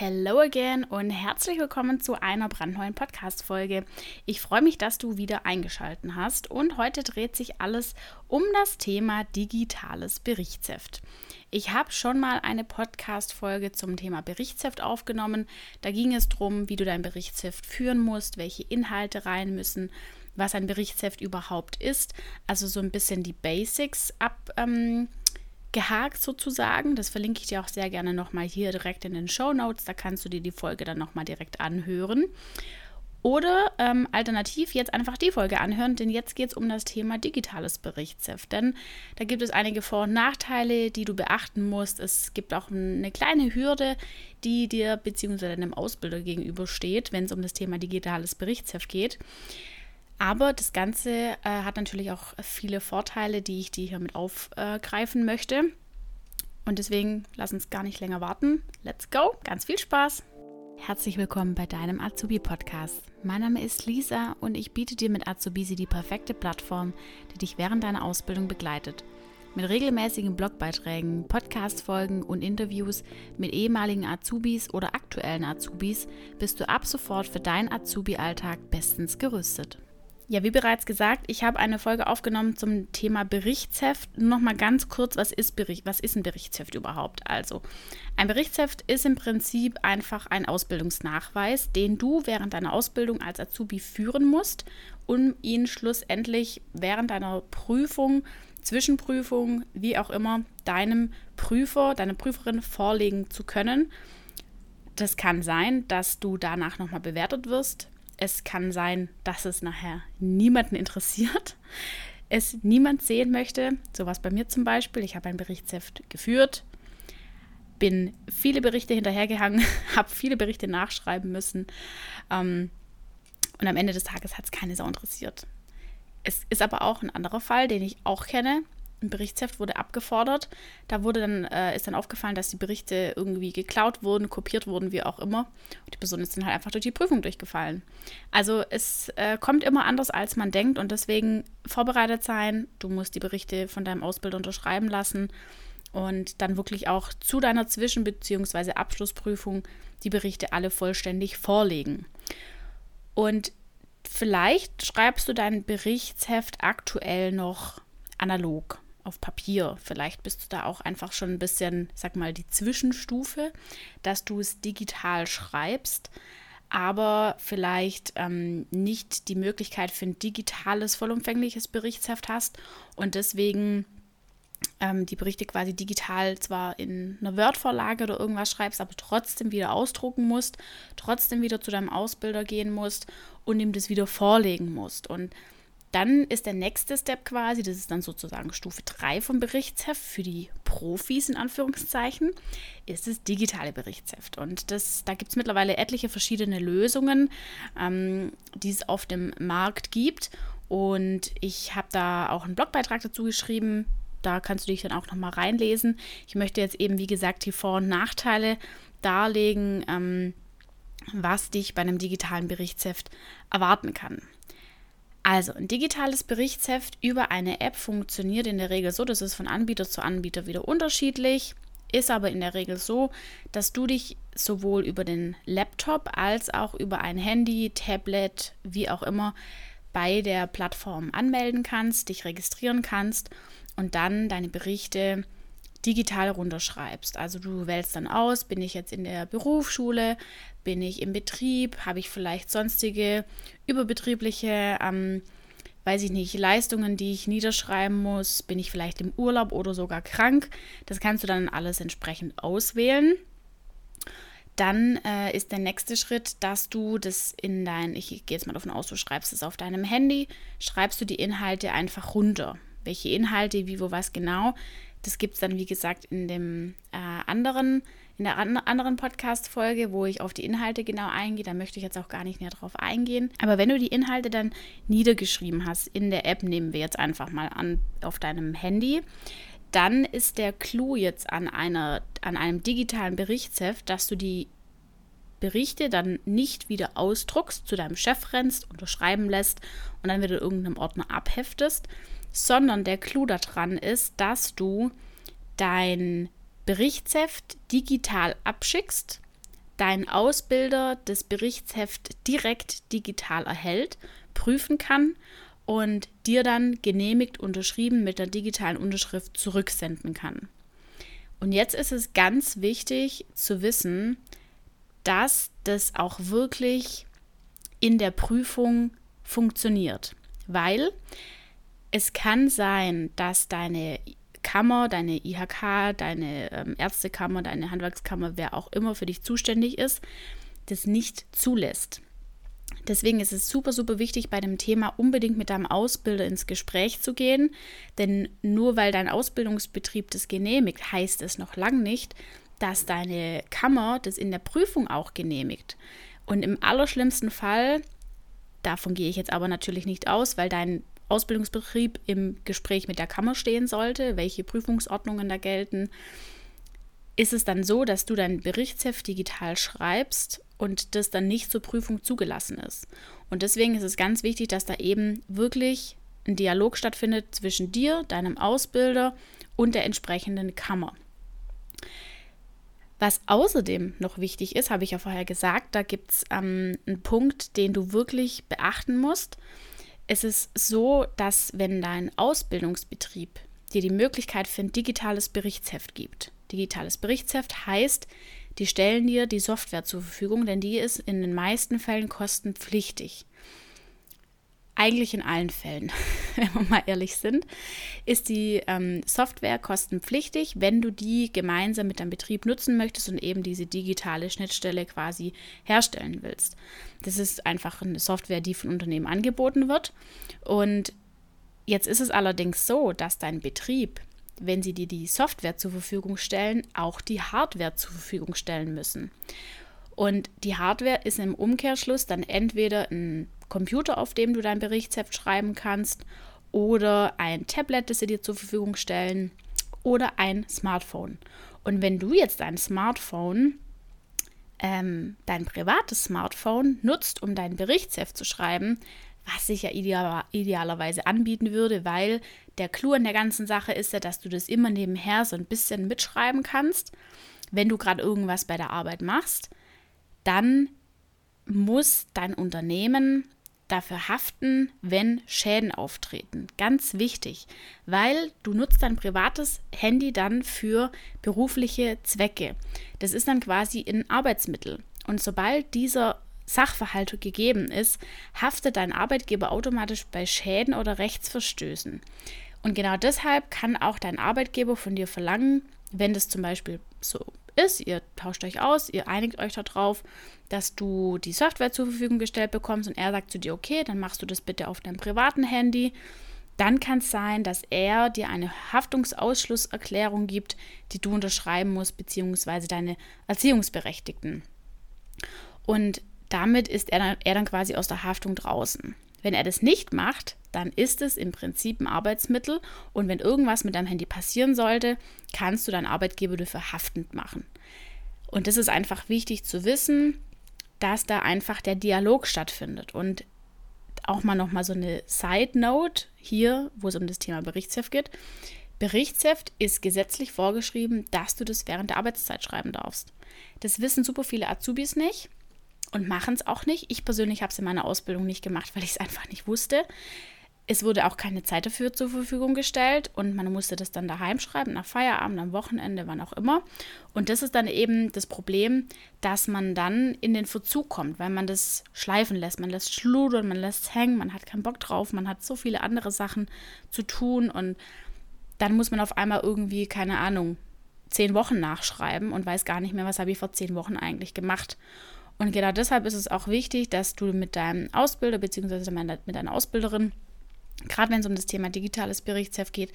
Hello again und herzlich willkommen zu einer brandneuen Podcast-Folge. Ich freue mich, dass du wieder eingeschaltet hast und heute dreht sich alles um das Thema digitales Berichtsheft. Ich habe schon mal eine Podcast-Folge zum Thema Berichtsheft aufgenommen. Da ging es darum, wie du dein Berichtsheft führen musst, welche Inhalte rein müssen, was ein Berichtsheft überhaupt ist. Also so ein bisschen die Basics ab. Ähm, gehakt sozusagen. Das verlinke ich dir auch sehr gerne nochmal hier direkt in den Show Notes. Da kannst du dir die Folge dann nochmal direkt anhören. Oder ähm, alternativ jetzt einfach die Folge anhören, denn jetzt geht es um das Thema digitales Berichtsheft. Denn da gibt es einige Vor- und Nachteile, die du beachten musst. Es gibt auch eine kleine Hürde, die dir bzw. deinem Ausbilder gegenübersteht, wenn es um das Thema digitales Berichtsheft geht. Aber das Ganze äh, hat natürlich auch viele Vorteile, die ich dir hier mit aufgreifen möchte. Und deswegen lass uns gar nicht länger warten. Let's go, ganz viel Spaß! Herzlich willkommen bei deinem Azubi-Podcast. Mein Name ist Lisa und ich biete dir mit Azubisi die perfekte Plattform, die dich während deiner Ausbildung begleitet. Mit regelmäßigen Blogbeiträgen, Podcast-Folgen und Interviews mit ehemaligen Azubis oder aktuellen Azubis bist du ab sofort für deinen Azubi-Alltag bestens gerüstet. Ja, wie bereits gesagt, ich habe eine Folge aufgenommen zum Thema Berichtsheft. Noch mal ganz kurz, was ist, Bericht, was ist ein Berichtsheft überhaupt? Also, ein Berichtsheft ist im Prinzip einfach ein Ausbildungsnachweis, den du während deiner Ausbildung als Azubi führen musst, um ihn schlussendlich während deiner Prüfung, Zwischenprüfung, wie auch immer, deinem Prüfer, deiner Prüferin vorlegen zu können. Das kann sein, dass du danach nochmal bewertet wirst es kann sein, dass es nachher niemanden interessiert, es niemand sehen möchte. So was bei mir zum Beispiel. Ich habe ein Berichtsheft geführt, bin viele Berichte hinterhergehangen, habe viele Berichte nachschreiben müssen. Ähm, und am Ende des Tages hat es keine Sau interessiert. Es ist aber auch ein anderer Fall, den ich auch kenne ein Berichtsheft wurde abgefordert. Da wurde dann, äh, ist dann aufgefallen, dass die Berichte irgendwie geklaut wurden, kopiert wurden, wie auch immer. Und die Person ist dann halt einfach durch die Prüfung durchgefallen. Also es äh, kommt immer anders, als man denkt und deswegen vorbereitet sein. Du musst die Berichte von deinem Ausbilder unterschreiben lassen und dann wirklich auch zu deiner Zwischen- bzw. Abschlussprüfung die Berichte alle vollständig vorlegen. Und vielleicht schreibst du dein Berichtsheft aktuell noch analog auf Papier. Vielleicht bist du da auch einfach schon ein bisschen, sag mal, die Zwischenstufe, dass du es digital schreibst, aber vielleicht ähm, nicht die Möglichkeit für ein digitales, vollumfängliches Berichtsheft hast und deswegen ähm, die Berichte quasi digital zwar in einer Word-Vorlage oder irgendwas schreibst, aber trotzdem wieder ausdrucken musst, trotzdem wieder zu deinem Ausbilder gehen musst und ihm das wieder vorlegen musst. Und dann ist der nächste Step quasi, das ist dann sozusagen Stufe 3 vom Berichtsheft für die Profis in Anführungszeichen, ist das digitale Berichtsheft. Und das, da gibt es mittlerweile etliche verschiedene Lösungen, ähm, die es auf dem Markt gibt. Und ich habe da auch einen Blogbeitrag dazu geschrieben. Da kannst du dich dann auch nochmal reinlesen. Ich möchte jetzt eben, wie gesagt, die Vor- und Nachteile darlegen, ähm, was dich bei einem digitalen Berichtsheft erwarten kann. Also, ein digitales Berichtsheft über eine App funktioniert in der Regel so, das ist von Anbieter zu Anbieter wieder unterschiedlich, ist aber in der Regel so, dass du dich sowohl über den Laptop als auch über ein Handy, Tablet, wie auch immer, bei der Plattform anmelden kannst, dich registrieren kannst und dann deine Berichte digital runterschreibst. Also du wählst dann aus, bin ich jetzt in der Berufsschule, bin ich im Betrieb, habe ich vielleicht sonstige überbetriebliche, ähm, weiß ich nicht, Leistungen, die ich niederschreiben muss, bin ich vielleicht im Urlaub oder sogar krank. Das kannst du dann alles entsprechend auswählen. Dann äh, ist der nächste Schritt, dass du das in dein, ich gehe jetzt mal davon aus, du schreibst es auf deinem Handy, schreibst du die Inhalte einfach runter. Welche Inhalte, wie, wo, was genau, das gibt es dann, wie gesagt, in dem äh, anderen, in der an anderen Podcast-Folge, wo ich auf die Inhalte genau eingehe. Da möchte ich jetzt auch gar nicht mehr drauf eingehen. Aber wenn du die Inhalte dann niedergeschrieben hast in der App, nehmen wir jetzt einfach mal an auf deinem Handy, dann ist der Clou jetzt an, einer, an einem digitalen Berichtsheft, dass du die Berichte dann nicht wieder ausdruckst, zu deinem Chef rennst, unterschreiben lässt und dann wieder irgendeinem Ordner abheftest, sondern der Clou daran ist, dass du dein Berichtsheft digital abschickst, dein Ausbilder das Berichtsheft direkt digital erhält, prüfen kann und dir dann genehmigt unterschrieben mit der digitalen Unterschrift zurücksenden kann. Und jetzt ist es ganz wichtig zu wissen, dass das auch wirklich in der Prüfung funktioniert, weil es kann sein, dass deine Kammer, deine IHK, deine ähm, Ärztekammer, deine Handwerkskammer, wer auch immer für dich zuständig ist, das nicht zulässt. Deswegen ist es super, super wichtig, bei dem Thema unbedingt mit deinem Ausbilder ins Gespräch zu gehen. Denn nur weil dein Ausbildungsbetrieb das genehmigt, heißt es noch lange nicht, dass deine Kammer das in der Prüfung auch genehmigt. Und im allerschlimmsten Fall, davon gehe ich jetzt aber natürlich nicht aus, weil dein Ausbildungsbetrieb im Gespräch mit der Kammer stehen sollte, welche Prüfungsordnungen da gelten, ist es dann so, dass du dein Berichtsheft digital schreibst und das dann nicht zur Prüfung zugelassen ist. Und deswegen ist es ganz wichtig, dass da eben wirklich ein Dialog stattfindet zwischen dir, deinem Ausbilder und der entsprechenden Kammer. Was außerdem noch wichtig ist, habe ich ja vorher gesagt, da gibt es ähm, einen Punkt, den du wirklich beachten musst es ist so, dass wenn dein Ausbildungsbetrieb dir die Möglichkeit für ein digitales Berichtsheft gibt, digitales Berichtsheft heißt, die stellen dir die Software zur Verfügung, denn die ist in den meisten Fällen kostenpflichtig eigentlich in allen Fällen, wenn wir mal ehrlich sind, ist die ähm, Software kostenpflichtig, wenn du die gemeinsam mit deinem Betrieb nutzen möchtest und eben diese digitale Schnittstelle quasi herstellen willst. Das ist einfach eine Software, die von Unternehmen angeboten wird. Und jetzt ist es allerdings so, dass dein Betrieb, wenn sie dir die Software zur Verfügung stellen, auch die Hardware zur Verfügung stellen müssen. Und die Hardware ist im Umkehrschluss dann entweder ein Computer, auf dem du dein Berichtsheft schreiben kannst, oder ein Tablet, das sie dir zur Verfügung stellen, oder ein Smartphone. Und wenn du jetzt dein Smartphone, ähm, dein privates Smartphone nutzt, um dein Berichtsheft zu schreiben, was sich ja ideal, idealerweise anbieten würde, weil der Clou an der ganzen Sache ist ja, dass du das immer nebenher so ein bisschen mitschreiben kannst, wenn du gerade irgendwas bei der Arbeit machst, dann muss dein Unternehmen dafür haften, wenn Schäden auftreten. Ganz wichtig, weil du nutzt dein privates Handy dann für berufliche Zwecke. Das ist dann quasi ein Arbeitsmittel. Und sobald dieser Sachverhalt gegeben ist, haftet dein Arbeitgeber automatisch bei Schäden oder Rechtsverstößen. Und genau deshalb kann auch dein Arbeitgeber von dir verlangen, wenn das zum Beispiel so ist, ihr tauscht euch aus, ihr einigt euch darauf, dass du die Software zur Verfügung gestellt bekommst und er sagt zu dir, okay, dann machst du das bitte auf deinem privaten Handy. Dann kann es sein, dass er dir eine Haftungsausschlusserklärung gibt, die du unterschreiben musst, beziehungsweise deine Erziehungsberechtigten. Und damit ist er dann, er dann quasi aus der Haftung draußen. Wenn er das nicht macht, dann ist es im Prinzip ein Arbeitsmittel und wenn irgendwas mit deinem Handy passieren sollte, kannst du deinen Arbeitgeber dafür haftend machen. Und das ist einfach wichtig zu wissen, dass da einfach der Dialog stattfindet. Und auch mal nochmal so eine Side Note hier, wo es um das Thema Berichtsheft geht. Berichtsheft ist gesetzlich vorgeschrieben, dass du das während der Arbeitszeit schreiben darfst. Das wissen super viele Azubis nicht und machen es auch nicht. Ich persönlich habe es in meiner Ausbildung nicht gemacht, weil ich es einfach nicht wusste. Es wurde auch keine Zeit dafür zur Verfügung gestellt und man musste das dann daheim schreiben, nach Feierabend, am Wochenende, wann auch immer. Und das ist dann eben das Problem, dass man dann in den Verzug kommt, weil man das schleifen lässt. Man lässt schludern, man lässt hängen, man hat keinen Bock drauf, man hat so viele andere Sachen zu tun und dann muss man auf einmal irgendwie, keine Ahnung, zehn Wochen nachschreiben und weiß gar nicht mehr, was habe ich vor zehn Wochen eigentlich gemacht. Und genau deshalb ist es auch wichtig, dass du mit deinem Ausbilder bzw. mit deiner Ausbilderin, gerade wenn es um das Thema digitales Berichtsheft geht,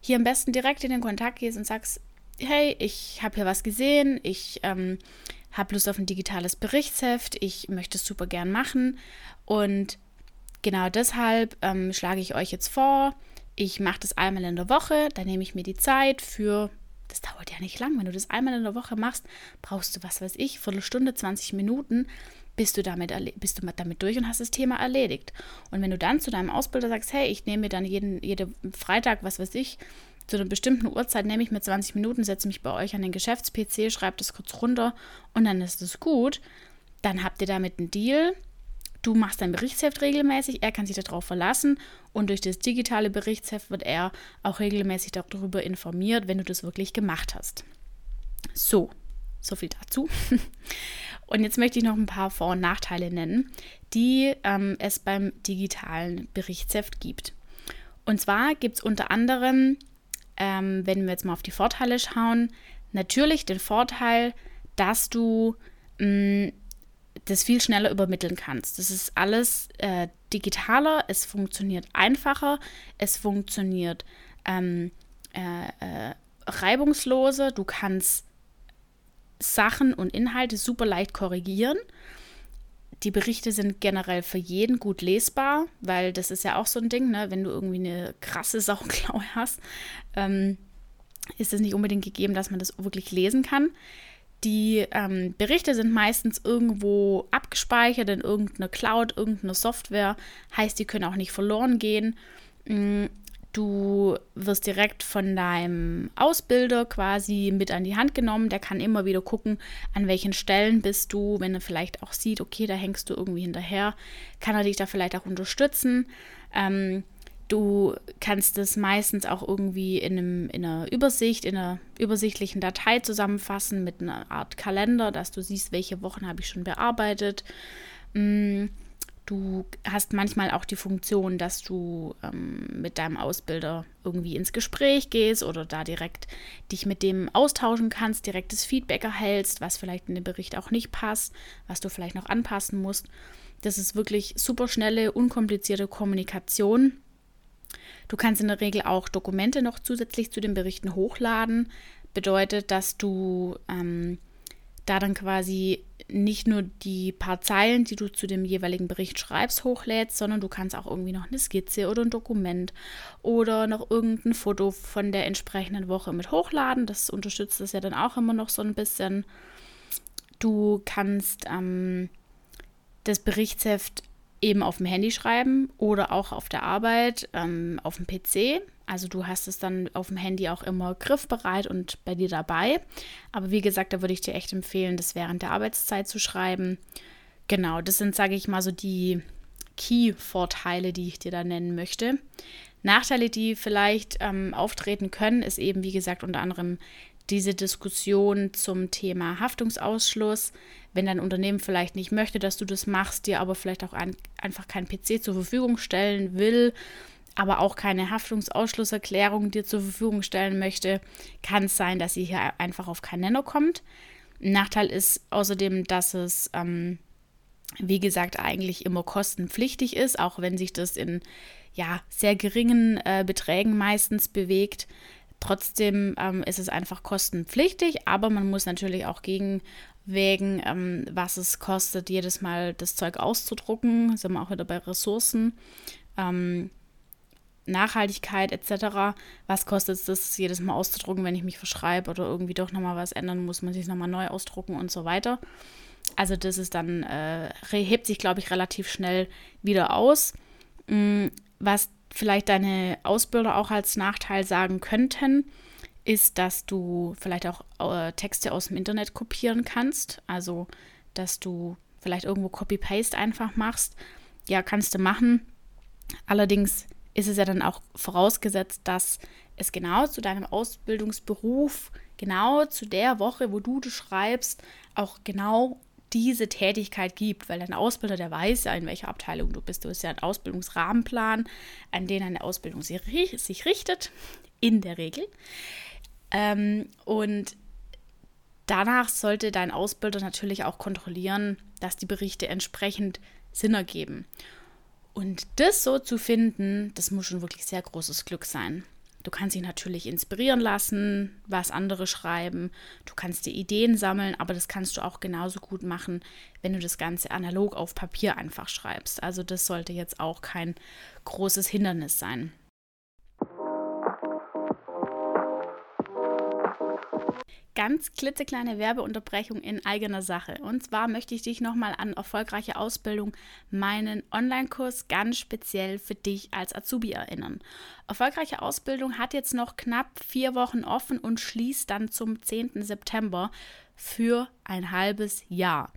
hier am besten direkt in den Kontakt gehst und sagst, hey, ich habe hier was gesehen, ich ähm, habe Lust auf ein digitales Berichtsheft, ich möchte es super gern machen und genau deshalb ähm, schlage ich euch jetzt vor, ich mache das einmal in der Woche, da nehme ich mir die Zeit für das dauert ja nicht lang. Wenn du das einmal in der Woche machst, brauchst du, was weiß ich, Viertelstunde, 20 Minuten, bist du damit, bist du damit durch und hast das Thema erledigt. Und wenn du dann zu deinem Ausbilder sagst, hey, ich nehme mir dann jeden, jeden Freitag, was weiß ich, zu einer bestimmten Uhrzeit nehme ich mir 20 Minuten, setze mich bei euch an den Geschäfts-PC, schreibe das kurz runter und dann ist es gut. Dann habt ihr damit einen Deal. Du machst dein Berichtsheft regelmäßig, er kann sich darauf verlassen und durch das digitale Berichtsheft wird er auch regelmäßig darüber informiert, wenn du das wirklich gemacht hast. So, so viel dazu. Und jetzt möchte ich noch ein paar Vor- und Nachteile nennen, die ähm, es beim digitalen Berichtsheft gibt. Und zwar gibt es unter anderem, ähm, wenn wir jetzt mal auf die Vorteile schauen, natürlich den Vorteil, dass du mh, mm, das viel schneller übermitteln kannst. Das ist alles äh, digitaler, es funktioniert einfacher, es funktioniert ähm, äh, äh, reibungsloser, du kannst Sachen und Inhalte super leicht korrigieren. Die Berichte sind generell für jeden gut lesbar, weil das ist ja auch so ein Ding, ne? wenn du irgendwie eine krasse Sauklaue hast, ähm, ist es nicht unbedingt gegeben, dass man das wirklich lesen kann. Die ähm, Berichte sind meistens irgendwo abgespeichert in irgendeiner Cloud, irgendeiner Software, heißt, die können auch nicht verloren gehen. Mm, Du wirst direkt von deinem Ausbilder quasi mit an die Hand genommen. Der kann immer wieder gucken, an welchen Stellen bist du. Wenn er vielleicht auch sieht, okay, da hängst du irgendwie hinterher, kann er dich da vielleicht auch unterstützen. Ähm, du kannst es meistens auch irgendwie in, einem, in einer Übersicht, in einer übersichtlichen Datei zusammenfassen mit einer Art Kalender, dass du siehst, welche Wochen habe ich schon bearbeitet. Mm, Du hast manchmal auch die Funktion, dass du ähm, mit deinem Ausbilder irgendwie ins Gespräch gehst oder da direkt dich mit dem austauschen kannst, direktes Feedback erhältst, was vielleicht in dem Bericht auch nicht passt, was du vielleicht noch anpassen musst. Das ist wirklich super schnelle, unkomplizierte Kommunikation. Du kannst in der Regel auch Dokumente noch zusätzlich zu den Berichten hochladen. Bedeutet, dass du ähm, da dann quasi nicht nur die paar Zeilen, die du zu dem jeweiligen Bericht schreibst, hochlädst, sondern du kannst auch irgendwie noch eine Skizze oder ein Dokument oder noch irgendein Foto von der entsprechenden Woche mit hochladen. Das unterstützt das ja dann auch immer noch so ein bisschen. Du kannst ähm, das Berichtsheft eben auf dem Handy schreiben oder auch auf der Arbeit ähm, auf dem PC. Also du hast es dann auf dem Handy auch immer griffbereit und bei dir dabei. Aber wie gesagt, da würde ich dir echt empfehlen, das während der Arbeitszeit zu schreiben. Genau, das sind, sage ich mal, so die Key-Vorteile, die ich dir da nennen möchte. Nachteile, die vielleicht ähm, auftreten können, ist eben, wie gesagt, unter anderem diese Diskussion zum Thema Haftungsausschluss. Wenn dein Unternehmen vielleicht nicht möchte, dass du das machst, dir aber vielleicht auch ein, einfach keinen PC zur Verfügung stellen will aber auch keine Haftungsausschlusserklärung dir zur Verfügung stellen möchte, kann es sein, dass sie hier einfach auf keinen Nenner kommt. Nachteil ist außerdem, dass es, ähm, wie gesagt, eigentlich immer kostenpflichtig ist, auch wenn sich das in ja, sehr geringen äh, Beträgen meistens bewegt. Trotzdem ähm, ist es einfach kostenpflichtig, aber man muss natürlich auch gegenwägen, ähm, was es kostet, jedes Mal das Zeug auszudrucken. Sind wir auch wieder bei Ressourcen. Ähm, Nachhaltigkeit etc. Was kostet es das jedes Mal auszudrucken, wenn ich mich verschreibe oder irgendwie doch nochmal was ändern muss, muss ich es nochmal neu ausdrucken und so weiter. Also das ist dann, äh, hebt sich, glaube ich, relativ schnell wieder aus. Mhm, was vielleicht deine Ausbilder auch als Nachteil sagen könnten, ist, dass du vielleicht auch äh, Texte aus dem Internet kopieren kannst. Also, dass du vielleicht irgendwo Copy-Paste einfach machst. Ja, kannst du machen. Allerdings ist es ja dann auch vorausgesetzt, dass es genau zu deinem Ausbildungsberuf, genau zu der Woche, wo du schreibst, auch genau diese Tätigkeit gibt, weil dein Ausbilder, der weiß ja, in welcher Abteilung du bist. Du hast ja einen Ausbildungsrahmenplan, an den eine Ausbildung sich, richtet, in der Regel. Ähm, und danach sollte dein Ausbilder natürlich auch kontrollieren, dass die Berichte entsprechend Sinn ergeben. Und das so zu finden, das muss schon wirklich sehr großes Glück sein. Du kannst dich natürlich inspirieren lassen, was andere schreiben. Du kannst dir Ideen sammeln, aber das kannst du auch genauso gut machen, wenn du das Ganze analog auf Papier einfach schreibst. Also das sollte jetzt auch kein großes Hindernis sein. Ganz klitzekleine Werbeunterbrechung in eigener Sache. Und zwar möchte ich dich nochmal an erfolgreiche Ausbildung, meinen Online-Kurs ganz speziell für dich als Azubi erinnern. Erfolgreiche Ausbildung hat jetzt noch knapp vier Wochen offen und schließt dann zum 10. September für ein halbes Jahr.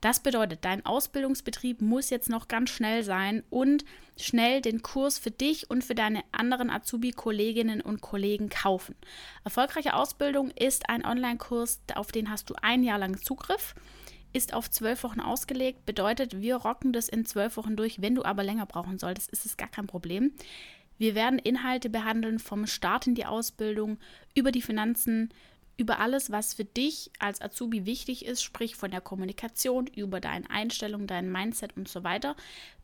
Das bedeutet, dein Ausbildungsbetrieb muss jetzt noch ganz schnell sein und schnell den Kurs für dich und für deine anderen Azubi-Kolleginnen und Kollegen kaufen. Erfolgreiche Ausbildung ist ein Online-Kurs, auf den hast du ein Jahr lang Zugriff ist auf zwölf Wochen ausgelegt, bedeutet, wir rocken das in zwölf Wochen durch. Wenn du aber länger brauchen solltest, ist es gar kein Problem. Wir werden Inhalte behandeln vom Start in die Ausbildung, über die Finanzen, über alles, was für dich als Azubi wichtig ist, sprich von der Kommunikation, über deine Einstellung, dein Mindset und so weiter,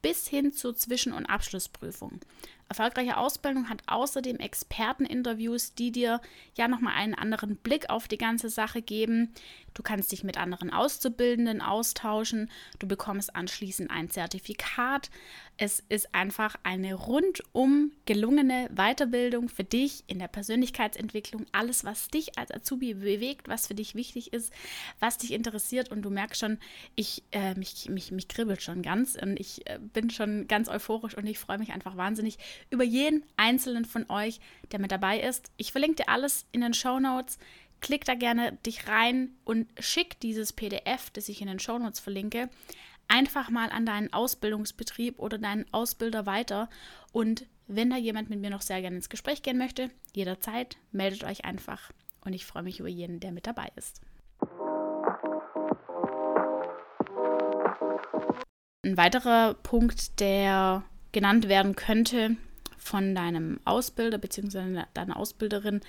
bis hin zur Zwischen- und Abschlussprüfung. Erfolgreiche Ausbildung hat außerdem Experteninterviews, die dir ja nochmal einen anderen Blick auf die ganze Sache geben. Du kannst dich mit anderen Auszubildenden austauschen. Du bekommst anschließend ein Zertifikat. Es ist einfach eine rundum gelungene Weiterbildung für dich in der Persönlichkeitsentwicklung. Alles, was dich als Azubi bewegt, was für dich wichtig ist, was dich interessiert. Und du merkst schon, ich, äh, mich, mich, mich kribbelt schon ganz und ich äh, bin schon ganz euphorisch und ich freue mich einfach wahnsinnig über jeden einzelnen von euch, der mit dabei ist. Ich verlinke dir alles in den Show Notes. Klick da gerne dich rein und schick dieses PDF, das ich in den Show Notes verlinke, einfach mal an deinen Ausbildungsbetrieb oder deinen Ausbilder weiter. Und wenn da jemand mit mir noch sehr gerne ins Gespräch gehen möchte, jederzeit meldet euch einfach. Und ich freue mich über jeden, der mit dabei ist. Ein weiterer Punkt, der genannt werden könnte von deinem Ausbilder bzw. deiner Ausbilderin,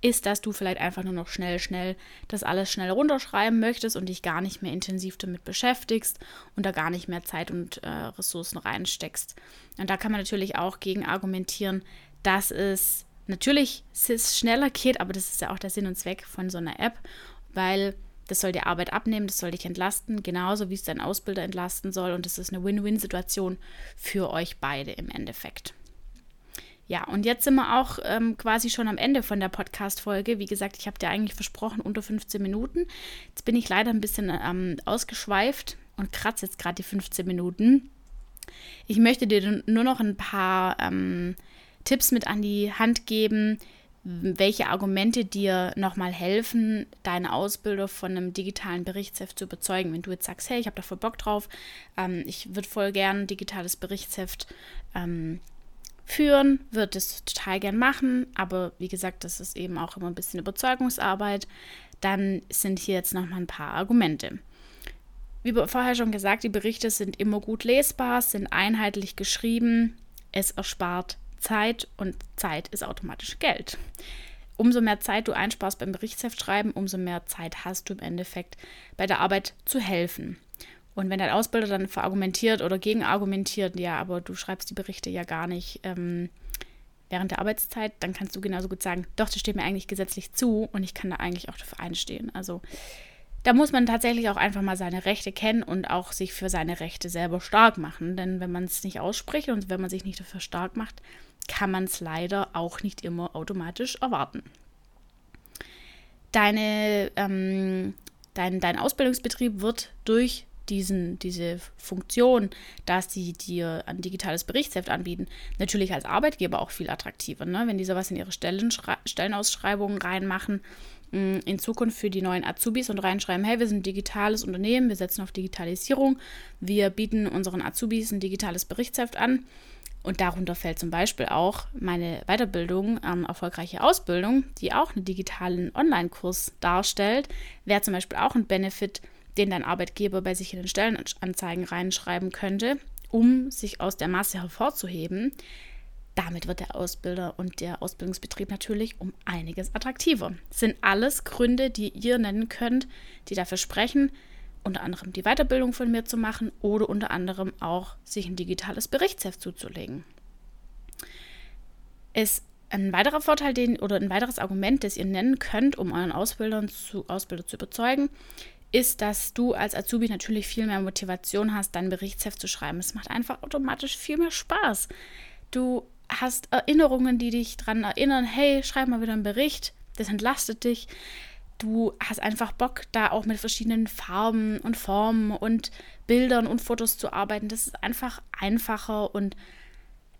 ist, dass du vielleicht einfach nur noch schnell, schnell das alles schnell runterschreiben möchtest und dich gar nicht mehr intensiv damit beschäftigst und da gar nicht mehr Zeit und äh, Ressourcen reinsteckst. Und da kann man natürlich auch gegen argumentieren, dass es natürlich schneller geht, aber das ist ja auch der Sinn und Zweck von so einer App, weil das soll dir Arbeit abnehmen, das soll dich entlasten, genauso wie es dein Ausbilder entlasten soll. Und das ist eine Win-Win-Situation für euch beide im Endeffekt. Ja, und jetzt sind wir auch ähm, quasi schon am Ende von der Podcast-Folge. Wie gesagt, ich habe dir eigentlich versprochen, unter 15 Minuten. Jetzt bin ich leider ein bisschen ähm, ausgeschweift und kratze jetzt gerade die 15 Minuten. Ich möchte dir nur noch ein paar ähm, Tipps mit an die Hand geben, welche Argumente dir nochmal helfen, deine Ausbilder von einem digitalen Berichtsheft zu überzeugen. Wenn du jetzt sagst, hey, ich habe da voll Bock drauf, ähm, ich würde voll gern ein digitales Berichtsheft ähm, führen, würde es total gern machen, aber wie gesagt, das ist eben auch immer ein bisschen Überzeugungsarbeit, dann sind hier jetzt nochmal ein paar Argumente. Wie vorher schon gesagt, die Berichte sind immer gut lesbar, sind einheitlich geschrieben, es erspart Zeit und Zeit ist automatisch Geld. Umso mehr Zeit du einsparst beim Berichtsheft schreiben, umso mehr Zeit hast du im Endeffekt bei der Arbeit zu helfen. Und wenn dein Ausbilder dann verargumentiert oder gegenargumentiert, ja, aber du schreibst die Berichte ja gar nicht ähm, während der Arbeitszeit, dann kannst du genauso gut sagen, doch, das steht mir eigentlich gesetzlich zu und ich kann da eigentlich auch dafür einstehen. Also da muss man tatsächlich auch einfach mal seine Rechte kennen und auch sich für seine Rechte selber stark machen. Denn wenn man es nicht ausspricht und wenn man sich nicht dafür stark macht, kann man es leider auch nicht immer automatisch erwarten. Deine, ähm, dein, dein Ausbildungsbetrieb wird durch diesen, diese Funktion, dass sie dir ein digitales Berichtsheft anbieten, natürlich als Arbeitgeber auch viel attraktiver. Ne? Wenn die sowas in ihre Stellenausschreibungen reinmachen, in Zukunft für die neuen Azubis und reinschreiben, hey, wir sind ein digitales Unternehmen, wir setzen auf Digitalisierung, wir bieten unseren Azubis ein digitales Berichtsheft an und darunter fällt zum Beispiel auch meine Weiterbildung, ähm, erfolgreiche Ausbildung, die auch einen digitalen Online-Kurs darstellt. Wäre zum Beispiel auch ein Benefit, den dein Arbeitgeber bei sich in den Stellenanzeigen reinschreiben könnte, um sich aus der Masse hervorzuheben. Damit wird der Ausbilder und der Ausbildungsbetrieb natürlich um einiges attraktiver. Das sind alles Gründe, die ihr nennen könnt, die dafür sprechen, unter anderem die Weiterbildung von mir zu machen oder unter anderem auch sich ein digitales Berichtsheft zuzulegen. Ist ein weiterer Vorteil, den oder ein weiteres Argument, das ihr nennen könnt, um euren Ausbildern zu, Ausbilder zu überzeugen, ist, dass du als Azubi natürlich viel mehr Motivation hast, dein Berichtsheft zu schreiben. Es macht einfach automatisch viel mehr Spaß. Du hast Erinnerungen, die dich daran erinnern, hey, schreib mal wieder einen Bericht, das entlastet dich. du hast einfach Bock, da auch mit verschiedenen Farben und Formen und Bildern und Fotos zu arbeiten. Das ist einfach einfacher und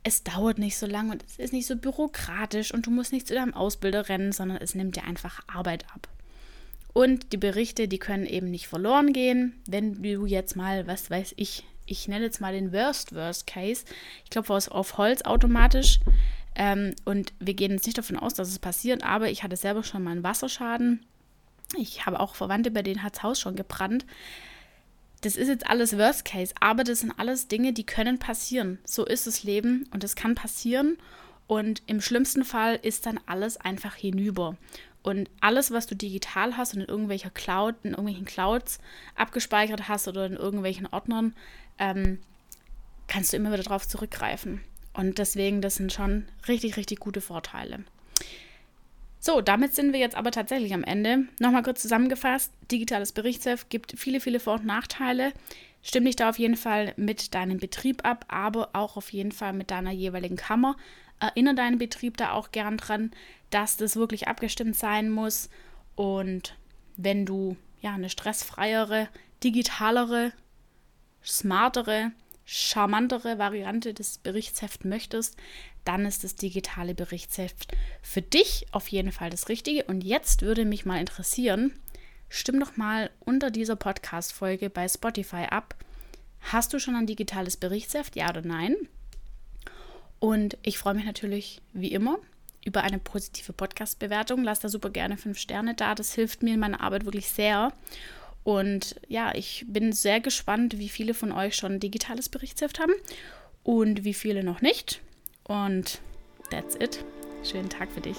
es dauert nicht so lange und es ist nicht so bürokratisch und du musst nicht zu deinem Ausbilder rennen, sondern es nimmt dir einfach Arbeit ab. Und die Berichte, die können eben nicht verloren gehen, wenn du jetzt mal, was weiß ich, ich nenne jetzt mal den Worst Worst Case. Ich klopfe auf Holz automatisch ähm, und wir gehen jetzt nicht davon aus, dass es passiert, aber ich hatte selber schon mal einen Wasserschaden ich habe auch Verwandte, bei denen hat das Haus schon gebrannt. Das ist jetzt alles Worst Case, aber das sind alles Dinge, die können passieren. So ist das Leben und das kann passieren. Und im schlimmsten Fall ist dann alles einfach hinüber. Und alles, was du digital hast und in irgendwelcher Cloud, in irgendwelchen Clouds abgespeichert hast oder in irgendwelchen Ordnern, ähm, kannst du immer wieder darauf zurückgreifen. Und deswegen, das sind schon richtig, richtig gute Vorteile. So, damit sind wir jetzt aber tatsächlich am Ende. Nochmal kurz zusammengefasst: Digitales Berichtsheft gibt viele, viele Vor- und Nachteile. Stimm dich da auf jeden Fall mit deinem Betrieb ab, aber auch auf jeden Fall mit deiner jeweiligen Kammer. Erinnere deinen Betrieb da auch gern dran, dass das wirklich abgestimmt sein muss. Und wenn du ja eine stressfreiere, digitalere, smartere, charmantere Variante des Berichtshefts möchtest, dann ist das digitale Berichtsheft für dich auf jeden Fall das Richtige. Und jetzt würde mich mal interessieren, stimm doch mal unter dieser Podcast-Folge bei Spotify ab. Hast du schon ein digitales Berichtsheft, ja oder nein? Und ich freue mich natürlich wie immer über eine positive Podcast-Bewertung. Lass da super gerne fünf Sterne da. Das hilft mir in meiner Arbeit wirklich sehr. Und ja, ich bin sehr gespannt, wie viele von euch schon ein digitales Berichtsheft haben und wie viele noch nicht. Und that's it. Schönen Tag für dich.